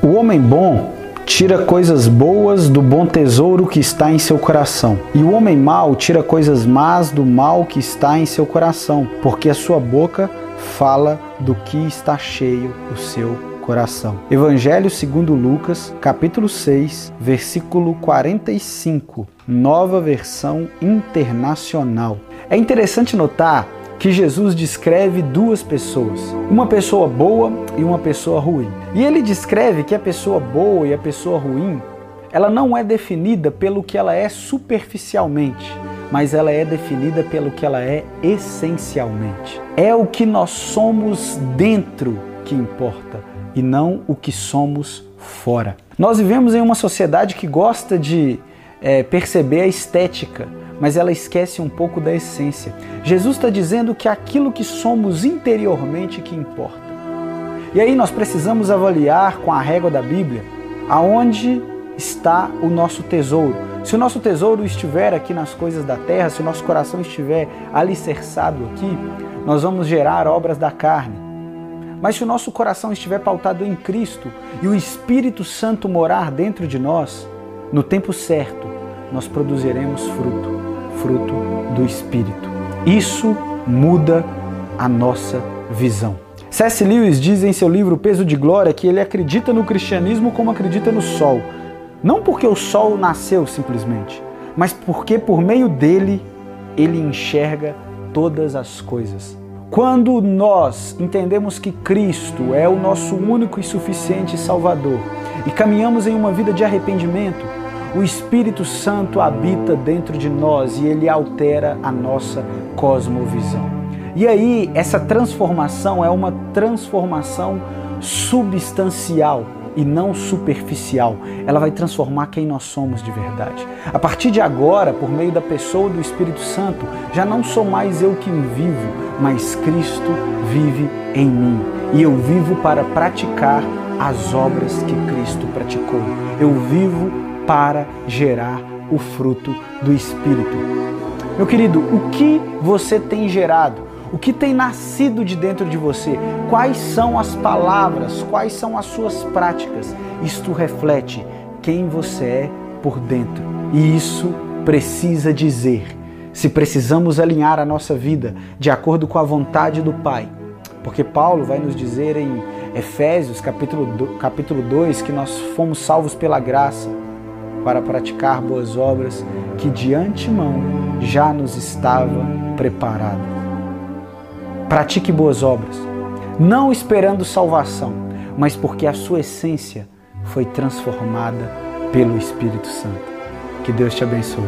O homem bom tira coisas boas do bom tesouro que está em seu coração, e o homem mau tira coisas más do mal que está em seu coração, porque a sua boca fala do que está cheio o seu coração. Evangelho segundo Lucas, capítulo 6, versículo 45, nova versão internacional. É interessante notar que Jesus descreve duas pessoas, uma pessoa boa e uma pessoa ruim. E ele descreve que a pessoa boa e a pessoa ruim, ela não é definida pelo que ela é superficialmente, mas ela é definida pelo que ela é essencialmente. É o que nós somos dentro que importa e não o que somos fora. Nós vivemos em uma sociedade que gosta de é, perceber a estética, mas ela esquece um pouco da essência. Jesus está dizendo que aquilo que somos interiormente que importa. E aí nós precisamos avaliar com a régua da Bíblia aonde está o nosso tesouro. Se o nosso tesouro estiver aqui nas coisas da terra, se o nosso coração estiver alicerçado aqui, nós vamos gerar obras da carne. Mas se o nosso coração estiver pautado em Cristo e o Espírito Santo morar dentro de nós, no tempo certo, nós produziremos fruto fruto do Espírito. Isso muda a nossa visão. C.S. Lewis diz em seu livro Peso de Glória que ele acredita no cristianismo como acredita no sol. Não porque o sol nasceu simplesmente, mas porque por meio dele ele enxerga todas as coisas. Quando nós entendemos que Cristo é o nosso único e suficiente Salvador e caminhamos em uma vida de arrependimento, o Espírito Santo habita dentro de nós e ele altera a nossa cosmovisão. E aí, essa transformação é uma transformação substancial e não superficial. Ela vai transformar quem nós somos de verdade. A partir de agora, por meio da pessoa do Espírito Santo, já não sou mais eu quem vivo, mas Cristo vive em mim. E eu vivo para praticar as obras que Cristo praticou. Eu vivo para gerar o fruto do Espírito. Meu querido, o que você tem gerado? O que tem nascido de dentro de você? Quais são as palavras? Quais são as suas práticas? Isto reflete quem você é por dentro. E isso precisa dizer se precisamos alinhar a nossa vida de acordo com a vontade do Pai. Porque Paulo vai nos dizer em Efésios capítulo, capítulo 2 que nós fomos salvos pela graça para praticar boas obras que de antemão já nos estava preparado. Pratique boas obras, não esperando salvação, mas porque a sua essência foi transformada pelo Espírito Santo. Que Deus te abençoe.